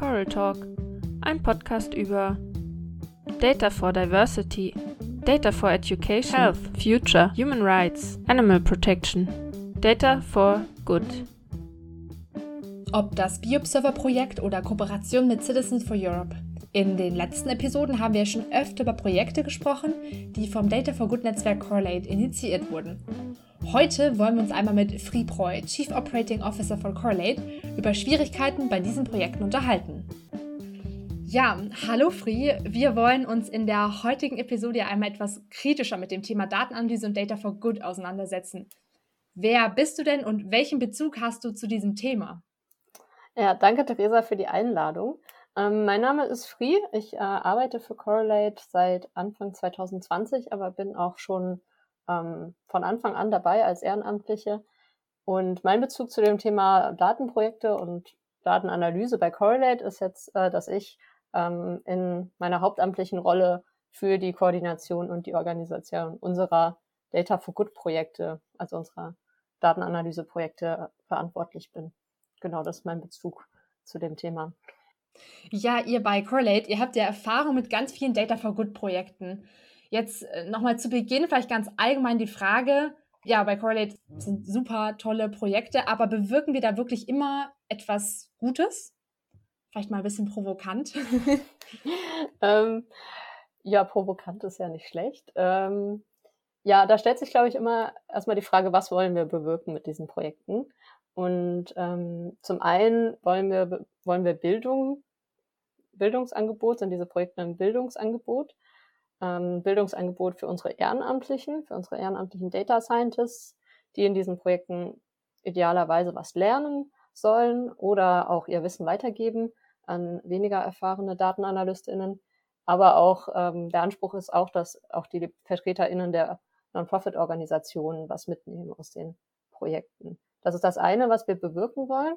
Coral Talk, ein Podcast über Data for Diversity, Data for Education, Health, Future, Human Rights, Animal Protection, Data for Good. Ob das BioObserver-Projekt oder Kooperation mit Citizens for Europe. In den letzten Episoden haben wir schon öfter über Projekte gesprochen, die vom Data for Good Netzwerk Correlate initiiert wurden. Heute wollen wir uns einmal mit Free Preu, Chief Operating Officer von Correlate, über Schwierigkeiten bei diesen Projekten unterhalten. Ja, hallo Free. Wir wollen uns in der heutigen Episode einmal etwas kritischer mit dem Thema Datenanalyse und Data for Good auseinandersetzen. Wer bist du denn und welchen Bezug hast du zu diesem Thema? Ja, danke Theresa für die Einladung. Ähm, mein Name ist Free. Ich äh, arbeite für Correlate seit Anfang 2020, aber bin auch schon ähm, von Anfang an dabei als Ehrenamtliche. Und mein Bezug zu dem Thema Datenprojekte und Datenanalyse bei Correlate ist jetzt, äh, dass ich ähm, in meiner hauptamtlichen Rolle für die Koordination und die Organisation unserer Data for Good Projekte, also unserer Datenanalyseprojekte verantwortlich bin. Genau, das ist mein Bezug zu dem Thema. Ja, ihr bei Correlate, ihr habt ja Erfahrung mit ganz vielen Data for Good Projekten. Jetzt äh, nochmal zu Beginn vielleicht ganz allgemein die Frage, ja, bei Correlate sind super tolle Projekte, aber bewirken wir da wirklich immer etwas Gutes? Vielleicht mal ein bisschen provokant. ähm, ja, provokant ist ja nicht schlecht. Ähm, ja, da stellt sich, glaube ich, immer erstmal die Frage, was wollen wir bewirken mit diesen Projekten? Und ähm, zum einen wollen wir, wollen wir Bildung, Bildungsangebot, sind diese Projekte ein Bildungsangebot ähm, Bildungsangebot für unsere Ehrenamtlichen, für unsere ehrenamtlichen Data Scientists, die in diesen Projekten idealerweise was lernen sollen oder auch ihr Wissen weitergeben an weniger erfahrene DatenanalystInnen. Aber auch ähm, der Anspruch ist auch, dass auch die VertreterInnen der Non-Profit-Organisationen was mitnehmen aus den Projekten. Das ist das eine, was wir bewirken wollen.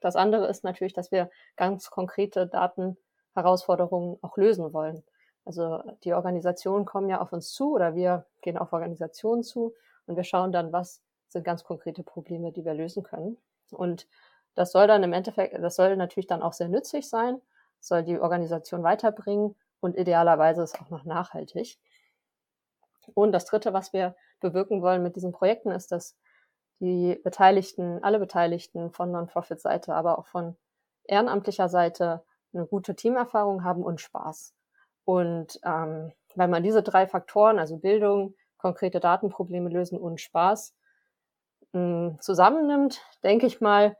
Das andere ist natürlich, dass wir ganz konkrete Datenherausforderungen auch lösen wollen. Also die Organisationen kommen ja auf uns zu oder wir gehen auf Organisationen zu und wir schauen dann, was sind ganz konkrete Probleme, die wir lösen können. Und das soll dann im Endeffekt, das soll natürlich dann auch sehr nützlich sein, soll die Organisation weiterbringen und idealerweise ist auch noch nachhaltig. Und das Dritte, was wir bewirken wollen mit diesen Projekten, ist, dass die Beteiligten, alle Beteiligten von Non-Profit-Seite, aber auch von ehrenamtlicher Seite eine gute Teamerfahrung haben und Spaß. Und ähm, weil man diese drei Faktoren, also Bildung, konkrete Datenprobleme lösen und Spaß, mh, hm, zusammennimmt, denke ich mal,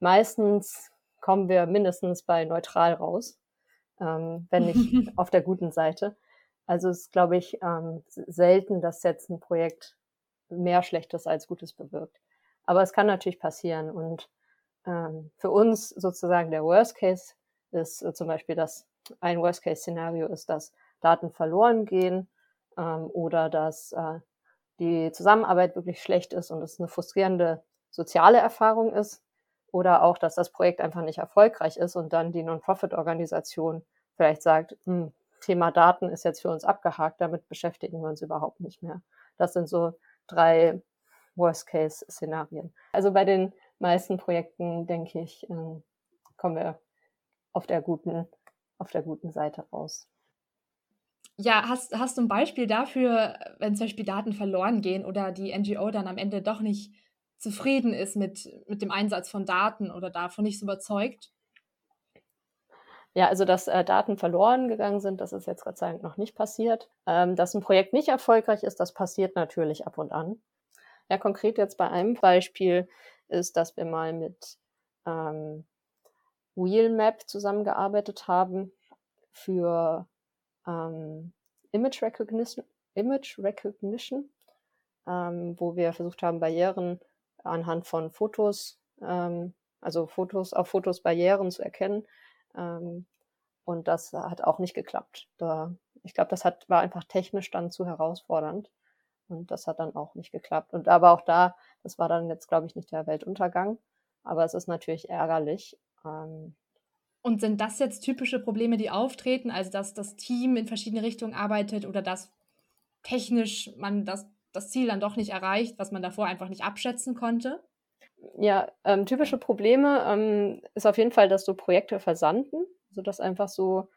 meistens kommen wir mindestens bei neutral raus, ähm, wenn nicht auf der guten Seite. Also es ist, glaube ich, ähm, selten, dass jetzt ein Projekt mehr Schlechtes als Gutes bewirkt. Aber es kann natürlich passieren. Und ähm, für uns sozusagen der Worst Case ist äh, zum Beispiel, dass ein Worst-Case-Szenario ist, dass Daten verloren gehen ähm, oder dass äh, die Zusammenarbeit wirklich schlecht ist und es eine frustrierende soziale Erfahrung ist oder auch, dass das Projekt einfach nicht erfolgreich ist und dann die Non-Profit-Organisation vielleicht sagt, hm, Thema Daten ist jetzt für uns abgehakt, damit beschäftigen wir uns überhaupt nicht mehr. Das sind so drei Worst-Case-Szenarien. Also bei den meisten Projekten, denke ich, ähm, kommen wir auf der guten auf der guten Seite raus. Ja, hast, hast du ein Beispiel dafür, wenn zum Beispiel Daten verloren gehen oder die NGO dann am Ende doch nicht zufrieden ist mit, mit dem Einsatz von Daten oder davon nicht so überzeugt? Ja, also dass äh, Daten verloren gegangen sind, das ist jetzt Gott sei Dank noch nicht passiert. Ähm, dass ein Projekt nicht erfolgreich ist, das passiert natürlich ab und an. Ja, konkret jetzt bei einem Beispiel ist, dass wir mal mit ähm, Wheelmap zusammengearbeitet haben für ähm, Image Recognition, Image Recognition ähm, wo wir versucht haben, Barrieren anhand von Fotos, ähm, also Fotos, auf Fotos Barrieren zu erkennen. Ähm, und das hat auch nicht geklappt. Da, ich glaube, das hat, war einfach technisch dann zu herausfordernd. Und das hat dann auch nicht geklappt. Und aber auch da, das war dann jetzt, glaube ich, nicht der Weltuntergang. Aber es ist natürlich ärgerlich, ähm, und sind das jetzt typische Probleme, die auftreten, also dass das Team in verschiedene Richtungen arbeitet oder dass technisch man das, das Ziel dann doch nicht erreicht, was man davor einfach nicht abschätzen konnte? Ja, ähm, typische Probleme ähm, ist auf jeden Fall, dass so Projekte versanden, also dass einfach so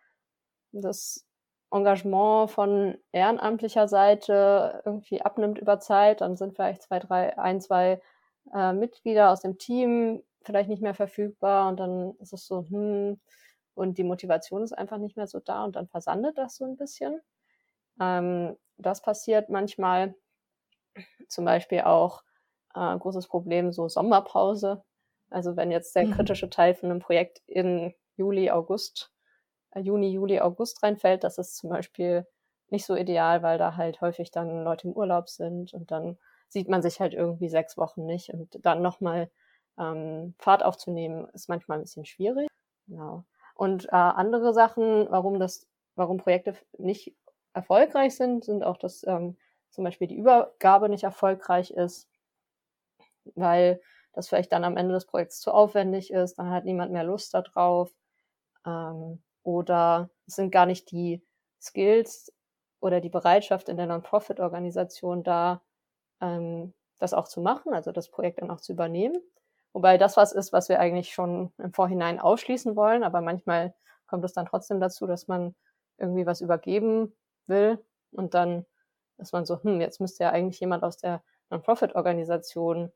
das Engagement von ehrenamtlicher Seite irgendwie abnimmt über Zeit. Dann sind vielleicht zwei, drei, ein, zwei äh, Mitglieder aus dem Team vielleicht nicht mehr verfügbar und dann ist es so, hm, und die Motivation ist einfach nicht mehr so da und dann versandet das so ein bisschen. Ähm, das passiert manchmal. Zum Beispiel auch äh, großes Problem, so Sommerpause. Also wenn jetzt der mhm. kritische Teil von einem Projekt in Juli, August, äh, Juni, Juli, August reinfällt, das ist zum Beispiel nicht so ideal, weil da halt häufig dann Leute im Urlaub sind und dann sieht man sich halt irgendwie sechs Wochen nicht und dann nochmal ähm, Fahrt aufzunehmen, ist manchmal ein bisschen schwierig. Genau. Und äh, andere Sachen, warum das, warum Projekte nicht erfolgreich sind, sind auch, dass ähm, zum Beispiel die Übergabe nicht erfolgreich ist, weil das vielleicht dann am Ende des Projekts zu aufwendig ist, dann hat niemand mehr Lust darauf. Ähm, oder es sind gar nicht die Skills oder die Bereitschaft in der Non-Profit-Organisation da, ähm, das auch zu machen, also das Projekt dann auch zu übernehmen. Wobei das was ist, was wir eigentlich schon im Vorhinein ausschließen wollen, aber manchmal kommt es dann trotzdem dazu, dass man irgendwie was übergeben will und dann ist man so, hm, jetzt müsste ja eigentlich jemand aus der Non-Profit-Organisation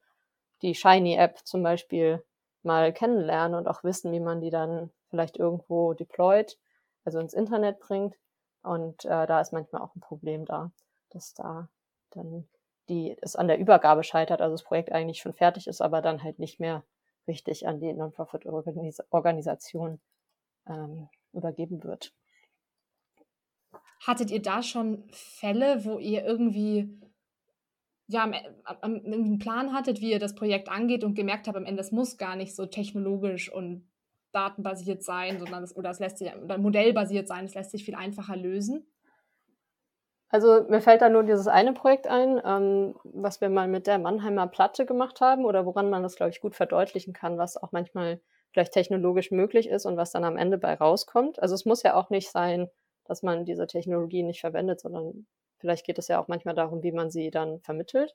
die Shiny-App zum Beispiel mal kennenlernen und auch wissen, wie man die dann vielleicht irgendwo deployt, also ins Internet bringt. Und äh, da ist manchmal auch ein Problem da, dass da dann die es an der Übergabe scheitert, also das Projekt eigentlich schon fertig ist, aber dann halt nicht mehr richtig an die Non-Profit-Organisation ähm, übergeben wird. Hattet ihr da schon Fälle, wo ihr irgendwie ja, einen Plan hattet, wie ihr das Projekt angeht und gemerkt habt, am Ende, es muss gar nicht so technologisch und datenbasiert sein, sondern es, oder es lässt sich oder modellbasiert sein, es lässt sich viel einfacher lösen? Also mir fällt da nur dieses eine Projekt ein, ähm, was wir mal mit der Mannheimer Platte gemacht haben oder woran man das, glaube ich, gut verdeutlichen kann, was auch manchmal vielleicht technologisch möglich ist und was dann am Ende bei rauskommt. Also es muss ja auch nicht sein, dass man diese Technologie nicht verwendet, sondern vielleicht geht es ja auch manchmal darum, wie man sie dann vermittelt.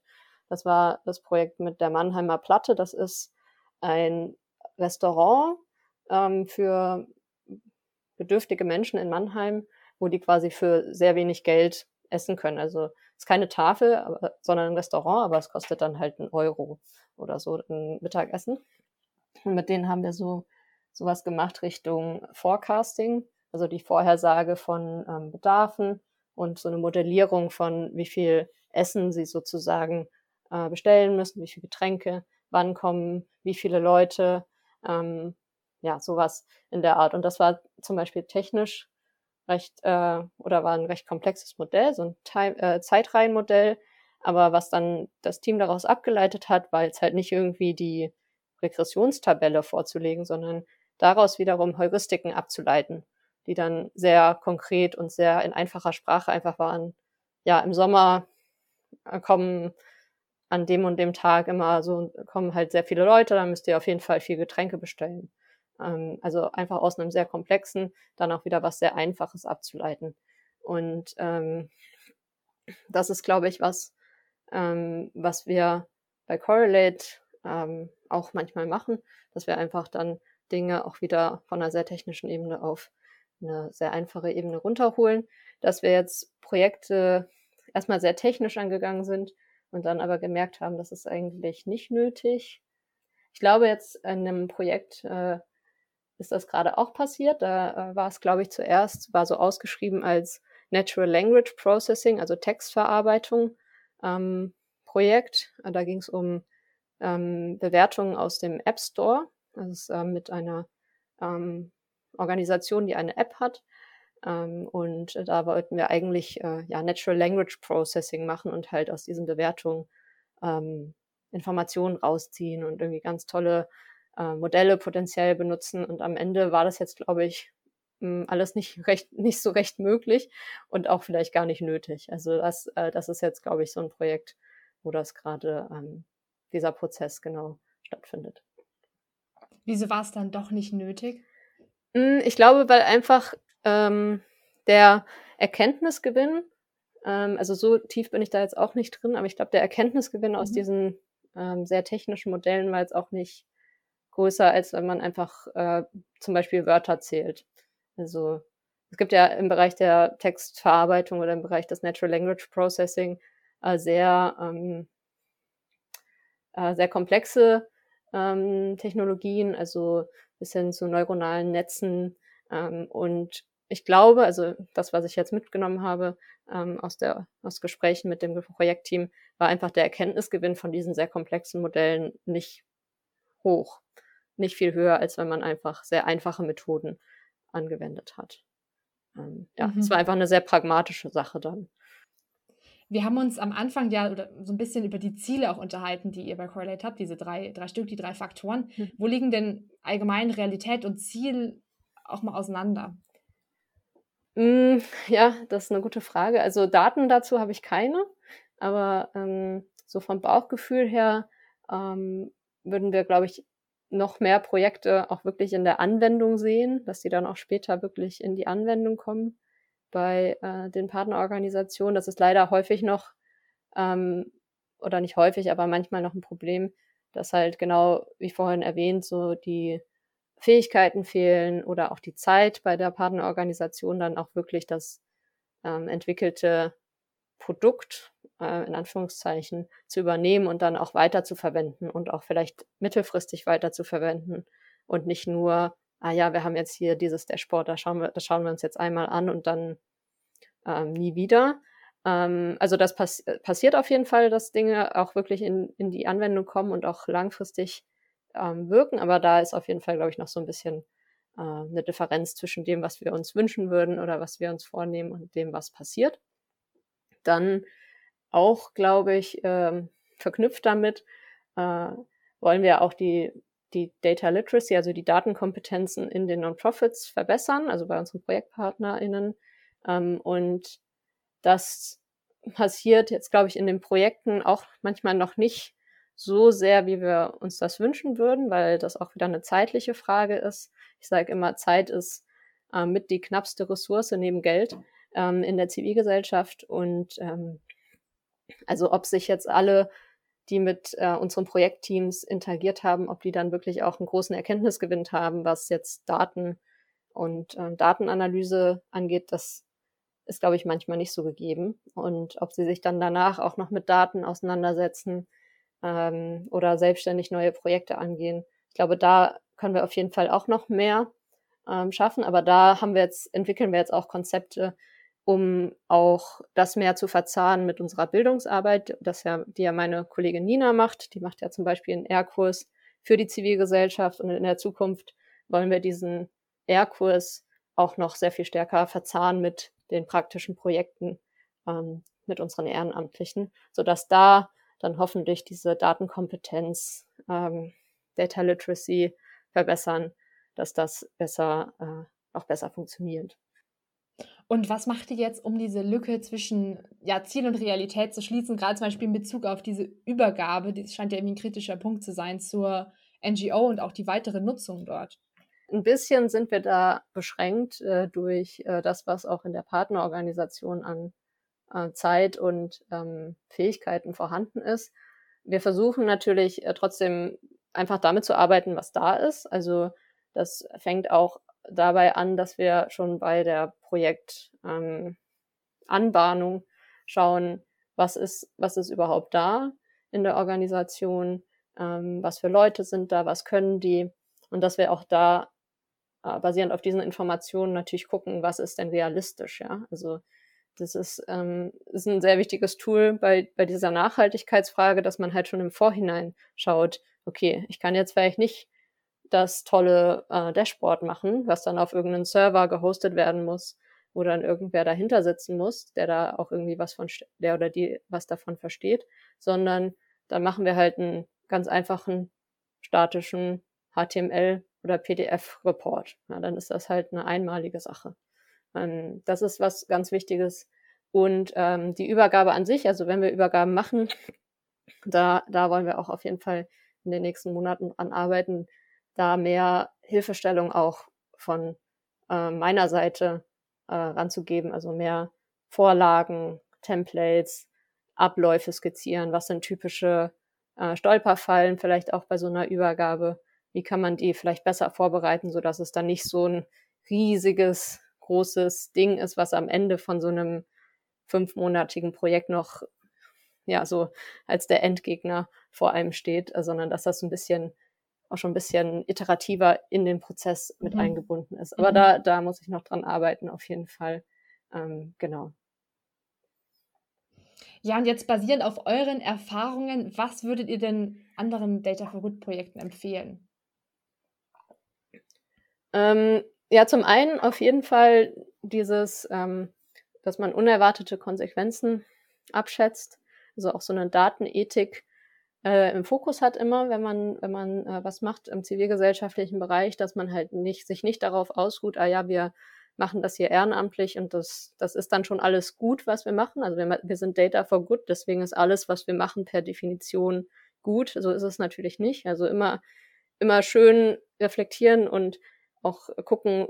Das war das Projekt mit der Mannheimer Platte. Das ist ein Restaurant ähm, für bedürftige Menschen in Mannheim, wo die quasi für sehr wenig Geld essen können. Also es ist keine Tafel, aber, sondern ein Restaurant, aber es kostet dann halt einen Euro oder so ein Mittagessen. Und mit denen haben wir so sowas gemacht Richtung Forecasting, also die Vorhersage von ähm, Bedarfen und so eine Modellierung von wie viel Essen sie sozusagen äh, bestellen müssen, wie viele Getränke, wann kommen, wie viele Leute, ähm, ja, sowas in der Art. Und das war zum Beispiel technisch recht äh, oder war ein recht komplexes Modell, so ein Time, äh, Zeitreihenmodell. Aber was dann das Team daraus abgeleitet hat, war jetzt halt nicht irgendwie die Regressionstabelle vorzulegen, sondern daraus wiederum Heuristiken abzuleiten, die dann sehr konkret und sehr in einfacher Sprache einfach waren. Ja, im Sommer äh, kommen an dem und dem Tag immer so, kommen halt sehr viele Leute, dann müsst ihr auf jeden Fall viel Getränke bestellen. Ähm, also einfach aus einem sehr komplexen dann auch wieder was sehr Einfaches abzuleiten. Und ähm, das ist, glaube ich, was, ähm, was wir bei Correlate ähm, auch manchmal machen, dass wir einfach dann Dinge auch wieder von einer sehr technischen Ebene auf eine sehr einfache Ebene runterholen, dass wir jetzt Projekte erstmal sehr technisch angegangen sind und dann aber gemerkt haben, das ist eigentlich nicht nötig. Ich glaube jetzt in einem Projekt äh, ist das gerade auch passiert. Da äh, war es, glaube ich, zuerst, war so ausgeschrieben als Natural Language Processing, also Textverarbeitung ähm, Projekt. Da ging es um ähm, Bewertungen aus dem App Store. Das ist äh, mit einer ähm, Organisation, die eine App hat. Ähm, und da wollten wir eigentlich äh, ja, Natural Language Processing machen und halt aus diesen Bewertungen ähm, Informationen rausziehen und irgendwie ganz tolle äh, Modelle potenziell benutzen. Und am Ende war das jetzt, glaube ich, hm, alles nicht recht, nicht so recht möglich und auch vielleicht gar nicht nötig. Also das, äh, das ist jetzt, glaube ich, so ein Projekt, wo das gerade ähm, dieser Prozess genau stattfindet. Wieso war es dann doch nicht nötig? Hm, ich glaube, weil einfach ähm, der Erkenntnisgewinn, ähm, also so tief bin ich da jetzt auch nicht drin, aber ich glaube, der Erkenntnisgewinn mhm. aus diesen ähm, sehr technischen Modellen war jetzt auch nicht größer, als wenn man einfach äh, zum Beispiel Wörter zählt. Also es gibt ja im Bereich der Textverarbeitung oder im Bereich des Natural Language Processing äh, sehr, ähm, äh, sehr komplexe ähm, Technologien, also bis hin zu neuronalen Netzen. Ähm, und ich glaube, also das, was ich jetzt mitgenommen habe ähm, aus, der, aus Gesprächen mit dem Projektteam, war einfach der Erkenntnisgewinn von diesen sehr komplexen Modellen nicht hoch. Nicht viel höher, als wenn man einfach sehr einfache Methoden angewendet hat. Ähm, ja, mhm. es war einfach eine sehr pragmatische Sache dann. Wir haben uns am Anfang ja oder so ein bisschen über die Ziele auch unterhalten, die ihr bei Correlate habt, diese drei, drei Stück, die drei Faktoren. Mhm. Wo liegen denn allgemein Realität und Ziel auch mal auseinander? Mm, ja, das ist eine gute Frage. Also Daten dazu habe ich keine, aber ähm, so vom Bauchgefühl her ähm, würden wir, glaube ich, noch mehr Projekte auch wirklich in der Anwendung sehen, dass die dann auch später wirklich in die Anwendung kommen bei äh, den Partnerorganisationen. Das ist leider häufig noch, ähm, oder nicht häufig, aber manchmal noch ein Problem, dass halt genau, wie vorhin erwähnt, so die Fähigkeiten fehlen oder auch die Zeit bei der Partnerorganisation dann auch wirklich das ähm, entwickelte Produkt äh, in Anführungszeichen zu übernehmen und dann auch weiter zu verwenden und auch vielleicht mittelfristig weiter zu verwenden und nicht nur, ah ja, wir haben jetzt hier dieses Dashboard, da schauen wir, das schauen wir uns jetzt einmal an und dann ähm, nie wieder. Ähm, also das pass passiert auf jeden Fall, dass Dinge auch wirklich in, in die Anwendung kommen und auch langfristig ähm, wirken, aber da ist auf jeden Fall, glaube ich, noch so ein bisschen äh, eine Differenz zwischen dem, was wir uns wünschen würden oder was wir uns vornehmen und dem, was passiert. Dann auch, glaube ich, ähm, verknüpft damit, äh, wollen wir auch die, die Data Literacy, also die Datenkompetenzen in den Non-Profits verbessern, also bei unseren ProjektpartnerInnen. Ähm, und das passiert jetzt, glaube ich, in den Projekten auch manchmal noch nicht so sehr, wie wir uns das wünschen würden, weil das auch wieder eine zeitliche Frage ist. Ich sage immer, Zeit ist äh, mit die knappste Ressource neben Geld ähm, in der Zivilgesellschaft und ähm, also ob sich jetzt alle, die mit äh, unseren Projektteams interagiert haben, ob die dann wirklich auch einen großen Erkenntnisgewinn haben, was jetzt Daten und äh, Datenanalyse angeht, das ist, glaube ich, manchmal nicht so gegeben. Und ob sie sich dann danach auch noch mit Daten auseinandersetzen ähm, oder selbstständig neue Projekte angehen. Ich glaube, da können wir auf jeden Fall auch noch mehr ähm, schaffen. Aber da haben wir jetzt, entwickeln wir jetzt auch Konzepte, um auch das mehr zu verzahnen mit unserer Bildungsarbeit, das ja, die ja meine Kollegin Nina macht. Die macht ja zum Beispiel einen R-Kurs für die Zivilgesellschaft und in der Zukunft wollen wir diesen R-Kurs auch noch sehr viel stärker verzahnen mit den praktischen Projekten ähm, mit unseren Ehrenamtlichen, sodass da dann hoffentlich diese Datenkompetenz, ähm, Data Literacy verbessern, dass das besser, äh, auch besser funktioniert. Und was macht ihr jetzt, um diese Lücke zwischen ja, Ziel und Realität zu schließen, gerade zum Beispiel in Bezug auf diese Übergabe, das scheint ja irgendwie ein kritischer Punkt zu sein, zur NGO und auch die weitere Nutzung dort? Ein bisschen sind wir da beschränkt äh, durch äh, das, was auch in der Partnerorganisation an äh, Zeit und ähm, Fähigkeiten vorhanden ist. Wir versuchen natürlich äh, trotzdem einfach damit zu arbeiten, was da ist. Also das fängt auch dabei an, dass wir schon bei der Projektanbahnung ähm, schauen, was ist, was ist überhaupt da in der Organisation, ähm, was für Leute sind da, was können die und dass wir auch da äh, basierend auf diesen Informationen natürlich gucken, was ist denn realistisch, ja. Also das ist, ähm, ist ein sehr wichtiges Tool bei, bei dieser Nachhaltigkeitsfrage, dass man halt schon im Vorhinein schaut, okay, ich kann jetzt vielleicht nicht das tolle äh, Dashboard machen, was dann auf irgendeinen Server gehostet werden muss, wo dann irgendwer dahinter sitzen muss, der da auch irgendwie was von, der oder die was davon versteht, sondern dann machen wir halt einen ganz einfachen statischen HTML oder PDF-Report. Ja, dann ist das halt eine einmalige Sache. Ähm, das ist was ganz Wichtiges. Und ähm, die Übergabe an sich, also wenn wir Übergaben machen, da, da wollen wir auch auf jeden Fall in den nächsten Monaten dran arbeiten, da mehr Hilfestellung auch von äh, meiner Seite äh, ranzugeben, also mehr Vorlagen, Templates, Abläufe skizzieren, was sind typische äh, Stolperfallen vielleicht auch bei so einer Übergabe? Wie kann man die vielleicht besser vorbereiten, so dass es dann nicht so ein riesiges, großes Ding ist, was am Ende von so einem fünfmonatigen Projekt noch ja so als der Endgegner vor einem steht, sondern dass das ein bisschen auch schon ein bisschen iterativer in den Prozess mit mhm. eingebunden ist. Aber mhm. da, da muss ich noch dran arbeiten, auf jeden Fall. Ähm, genau. Ja, und jetzt basierend auf euren Erfahrungen, was würdet ihr denn anderen Data for Good Projekten empfehlen? Ähm, ja, zum einen auf jeden Fall dieses, ähm, dass man unerwartete Konsequenzen abschätzt, also auch so eine Datenethik äh, im Fokus hat immer, wenn man, wenn man äh, was macht im zivilgesellschaftlichen Bereich, dass man halt nicht, sich nicht darauf ausruht, ah ja, wir machen das hier ehrenamtlich und das, das ist dann schon alles gut, was wir machen. Also wir, wir sind Data for Good, deswegen ist alles, was wir machen, per Definition gut. So ist es natürlich nicht. Also immer, immer schön reflektieren und auch gucken,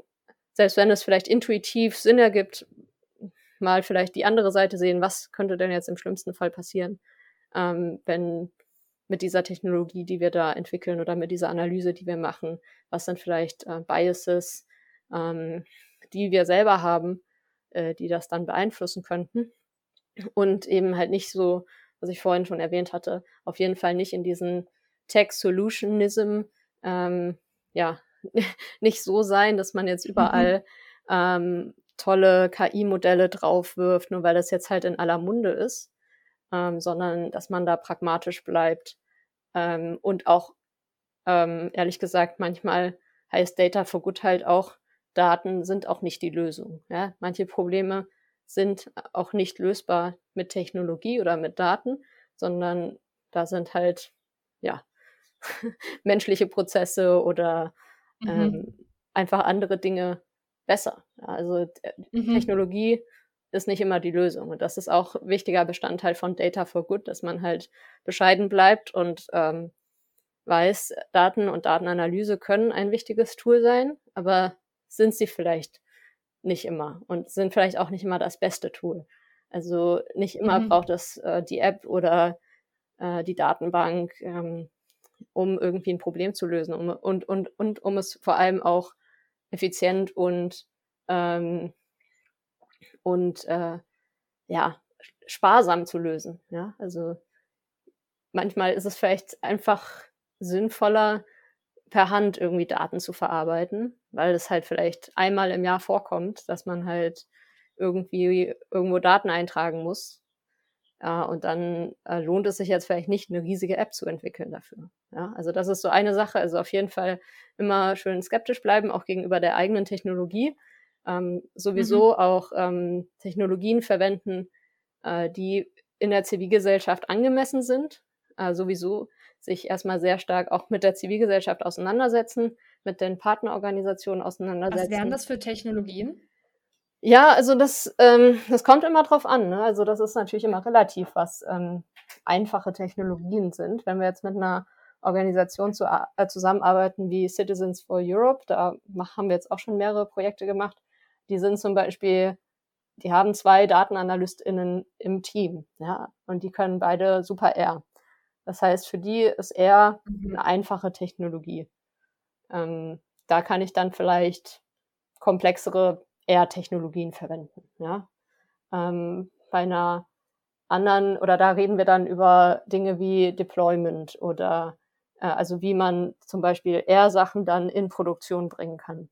selbst wenn es vielleicht intuitiv Sinn ergibt, mal vielleicht die andere Seite sehen, was könnte denn jetzt im schlimmsten Fall passieren, ähm, wenn mit dieser Technologie, die wir da entwickeln oder mit dieser Analyse, die wir machen, was dann vielleicht äh, Biases, ähm, die wir selber haben, äh, die das dann beeinflussen könnten. Und eben halt nicht so, was ich vorhin schon erwähnt hatte, auf jeden Fall nicht in diesen Tech-Solutionism, ähm, ja, nicht so sein, dass man jetzt überall mhm. ähm, tolle KI-Modelle draufwirft, nur weil das jetzt halt in aller Munde ist, ähm, sondern dass man da pragmatisch bleibt ähm, und auch ähm, ehrlich gesagt manchmal heißt Data for Good halt auch Daten sind auch nicht die Lösung. Ja? Manche Probleme sind auch nicht lösbar mit Technologie oder mit Daten, sondern da sind halt ja menschliche Prozesse oder mhm. ähm, einfach andere Dinge besser. Also äh, mhm. Technologie ist nicht immer die Lösung. Und das ist auch wichtiger Bestandteil von Data for Good, dass man halt bescheiden bleibt und ähm, weiß, Daten und Datenanalyse können ein wichtiges Tool sein, aber sind sie vielleicht nicht immer und sind vielleicht auch nicht immer das beste Tool. Also nicht immer mhm. braucht es äh, die App oder äh, die Datenbank, ähm, um irgendwie ein Problem zu lösen um, und, und, und um es vor allem auch effizient und ähm, und äh, ja, sparsam zu lösen. Ja, also manchmal ist es vielleicht einfach sinnvoller, per Hand irgendwie Daten zu verarbeiten, weil es halt vielleicht einmal im Jahr vorkommt, dass man halt irgendwie irgendwo Daten eintragen muss. Ja, und dann äh, lohnt es sich jetzt vielleicht nicht, eine riesige App zu entwickeln dafür. Ja, also das ist so eine Sache. Also auf jeden Fall immer schön skeptisch bleiben, auch gegenüber der eigenen Technologie ähm, sowieso mhm. auch ähm, Technologien verwenden, äh, die in der Zivilgesellschaft angemessen sind, äh, sowieso sich erstmal sehr stark auch mit der Zivilgesellschaft auseinandersetzen, mit den Partnerorganisationen auseinandersetzen. Was wären das für Technologien? Ja, also das, ähm, das kommt immer drauf an. Ne? Also das ist natürlich immer relativ, was ähm, einfache Technologien sind. Wenn wir jetzt mit einer Organisation zu, äh, zusammenarbeiten wie Citizens for Europe, da haben wir jetzt auch schon mehrere Projekte gemacht, die sind zum Beispiel, die haben zwei DatenanalystInnen im Team, ja, und die können beide super R. Das heißt, für die ist R mhm. eine einfache Technologie. Ähm, da kann ich dann vielleicht komplexere R-Technologien verwenden, ja. Ähm, bei einer anderen, oder da reden wir dann über Dinge wie Deployment oder äh, also wie man zum Beispiel R-Sachen dann in Produktion bringen kann.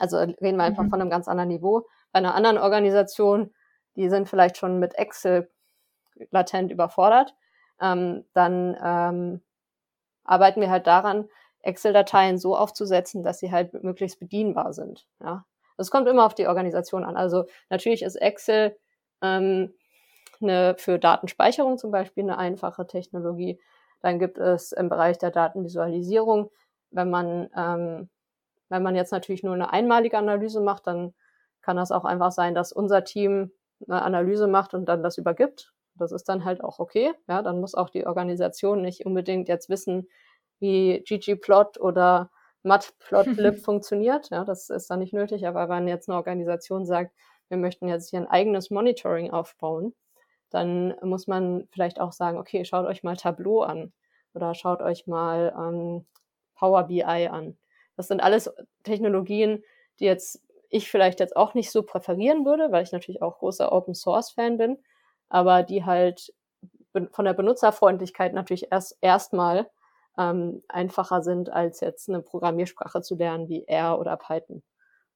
Also reden wir einfach mhm. von einem ganz anderen Niveau. Bei einer anderen Organisation, die sind vielleicht schon mit Excel latent überfordert, ähm, dann ähm, arbeiten wir halt daran, Excel-Dateien so aufzusetzen, dass sie halt möglichst bedienbar sind. Ja, es kommt immer auf die Organisation an. Also natürlich ist Excel ähm, eine, für Datenspeicherung zum Beispiel eine einfache Technologie. Dann gibt es im Bereich der Datenvisualisierung, wenn man ähm, wenn man jetzt natürlich nur eine einmalige Analyse macht, dann kann das auch einfach sein, dass unser Team eine Analyse macht und dann das übergibt. Das ist dann halt auch okay. Ja, dann muss auch die Organisation nicht unbedingt jetzt wissen, wie ggplot oder matplotlib funktioniert. Ja, das ist dann nicht nötig. Aber wenn jetzt eine Organisation sagt, wir möchten jetzt hier ein eigenes Monitoring aufbauen, dann muss man vielleicht auch sagen, okay, schaut euch mal Tableau an oder schaut euch mal ähm, Power BI an. Das sind alles Technologien, die jetzt ich vielleicht jetzt auch nicht so präferieren würde, weil ich natürlich auch großer Open Source Fan bin, aber die halt von der Benutzerfreundlichkeit natürlich erst erstmal ähm, einfacher sind, als jetzt eine Programmiersprache zu lernen wie R oder Python.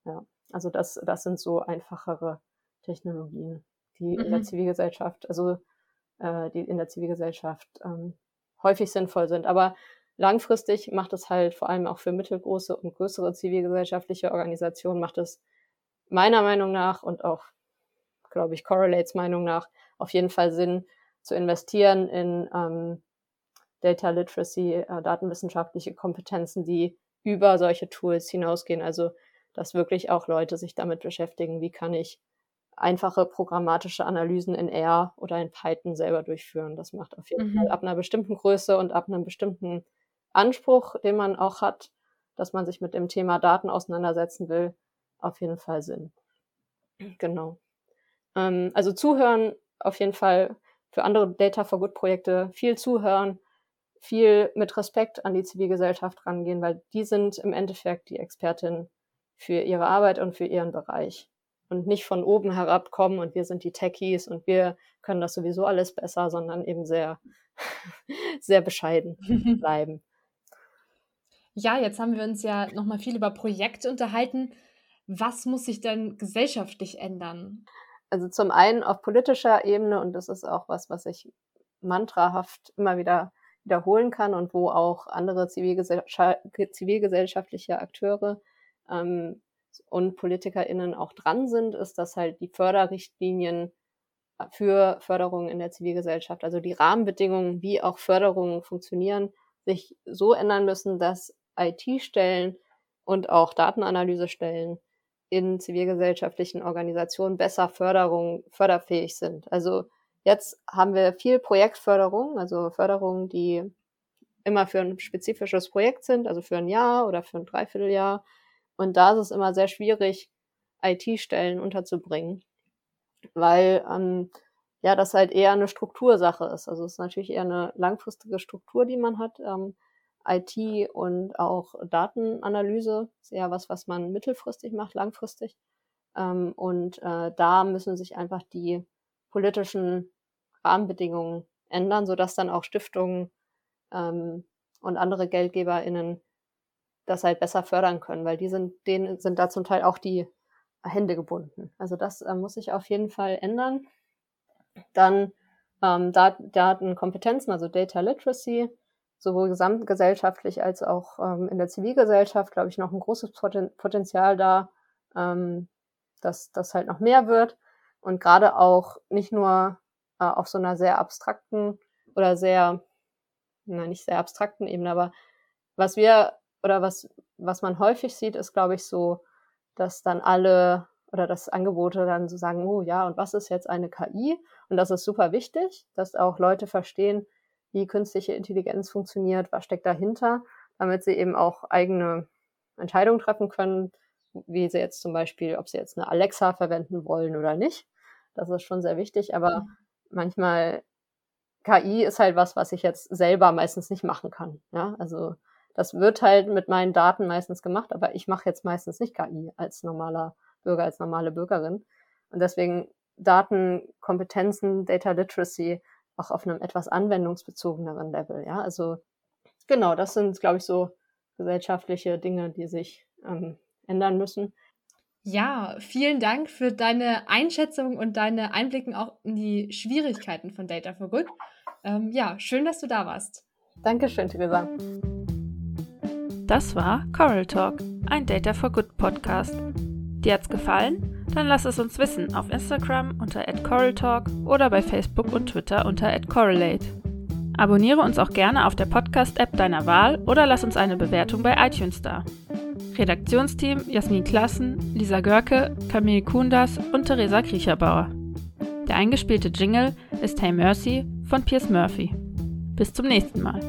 Ja, also das, das sind so einfachere Technologien, die mhm. in der mhm. Zivilgesellschaft, also äh, die in der Zivilgesellschaft ähm, häufig sinnvoll sind. Aber langfristig macht es halt vor allem auch für mittelgroße und größere zivilgesellschaftliche Organisationen macht es meiner Meinung nach und auch, glaube ich, Correlates Meinung nach auf jeden Fall Sinn zu investieren in ähm, Data Literacy, äh, datenwissenschaftliche Kompetenzen, die über solche Tools hinausgehen. Also, dass wirklich auch Leute sich damit beschäftigen, wie kann ich einfache programmatische Analysen in R oder in Python selber durchführen. Das macht auf jeden mhm. Fall ab einer bestimmten Größe und ab einem bestimmten Anspruch, den man auch hat, dass man sich mit dem Thema Daten auseinandersetzen will, auf jeden Fall Sinn. Genau. Ähm, also zuhören auf jeden Fall für andere Data for Good Projekte viel zuhören, viel mit Respekt an die Zivilgesellschaft rangehen, weil die sind im Endeffekt die Expertin für ihre Arbeit und für ihren Bereich. Und nicht von oben herab kommen und wir sind die Techies und wir können das sowieso alles besser, sondern eben sehr, sehr bescheiden bleiben. Ja, jetzt haben wir uns ja nochmal viel über Projekte unterhalten. Was muss sich denn gesellschaftlich ändern? Also zum einen auf politischer Ebene, und das ist auch was, was ich mantrahaft immer wieder wiederholen kann und wo auch andere zivilgesellschaftliche Akteure ähm, und PolitikerInnen auch dran sind, ist, dass halt die Förderrichtlinien für Förderung in der Zivilgesellschaft, also die Rahmenbedingungen, wie auch Förderungen funktionieren, sich so ändern müssen, dass IT-Stellen und auch Datenanalysestellen in zivilgesellschaftlichen Organisationen besser Förderung, förderfähig sind. Also jetzt haben wir viel Projektförderung, also Förderungen, die immer für ein spezifisches Projekt sind, also für ein Jahr oder für ein Dreivierteljahr. Und da ist es immer sehr schwierig, IT-Stellen unterzubringen, weil ähm, ja das halt eher eine Struktursache ist. Also es ist natürlich eher eine langfristige Struktur, die man hat. Ähm, IT und auch Datenanalyse ist eher was, was man mittelfristig macht, langfristig. Ähm, und äh, da müssen sich einfach die politischen Rahmenbedingungen ändern, sodass dann auch Stiftungen ähm, und andere GeldgeberInnen das halt besser fördern können, weil die sind, denen sind da zum Teil auch die Hände gebunden. Also das äh, muss sich auf jeden Fall ändern. Dann ähm, Datenkompetenzen, also Data Literacy, sowohl gesamtgesellschaftlich als auch ähm, in der Zivilgesellschaft, glaube ich, noch ein großes Poten Potenzial da, ähm, dass das halt noch mehr wird und gerade auch nicht nur äh, auf so einer sehr abstrakten oder sehr, nein, nicht sehr abstrakten Ebene, aber was wir oder was, was man häufig sieht, ist, glaube ich, so, dass dann alle oder dass Angebote dann so sagen, oh ja, und was ist jetzt eine KI? Und das ist super wichtig, dass auch Leute verstehen, wie künstliche Intelligenz funktioniert, was steckt dahinter, damit sie eben auch eigene Entscheidungen treffen können, wie sie jetzt zum Beispiel, ob sie jetzt eine Alexa verwenden wollen oder nicht. Das ist schon sehr wichtig, aber mhm. manchmal KI ist halt was, was ich jetzt selber meistens nicht machen kann. Ja, also das wird halt mit meinen Daten meistens gemacht, aber ich mache jetzt meistens nicht KI als normaler Bürger, als normale Bürgerin. Und deswegen Datenkompetenzen, Data Literacy auch auf einem etwas anwendungsbezogeneren Level. Ja, also genau, das sind, glaube ich, so gesellschaftliche Dinge, die sich ähm, ändern müssen. Ja, vielen Dank für deine Einschätzung und deine Einblicken auch in die Schwierigkeiten von Data for Good. Ähm, ja, schön, dass du da warst. Dankeschön, Theresa. Das war Coral Talk, ein Data for Good Podcast. Dir hat's gefallen? Dann lass es uns wissen auf Instagram unter @coraltalk oder bei Facebook und Twitter unter @correlate. Abonniere uns auch gerne auf der Podcast-App deiner Wahl oder lass uns eine Bewertung bei iTunes da. Redaktionsteam Jasmin Klassen, Lisa Görke, Camille Kundas und Theresa Kriecherbauer. Der eingespielte Jingle ist Hey Mercy von Piers Murphy. Bis zum nächsten Mal.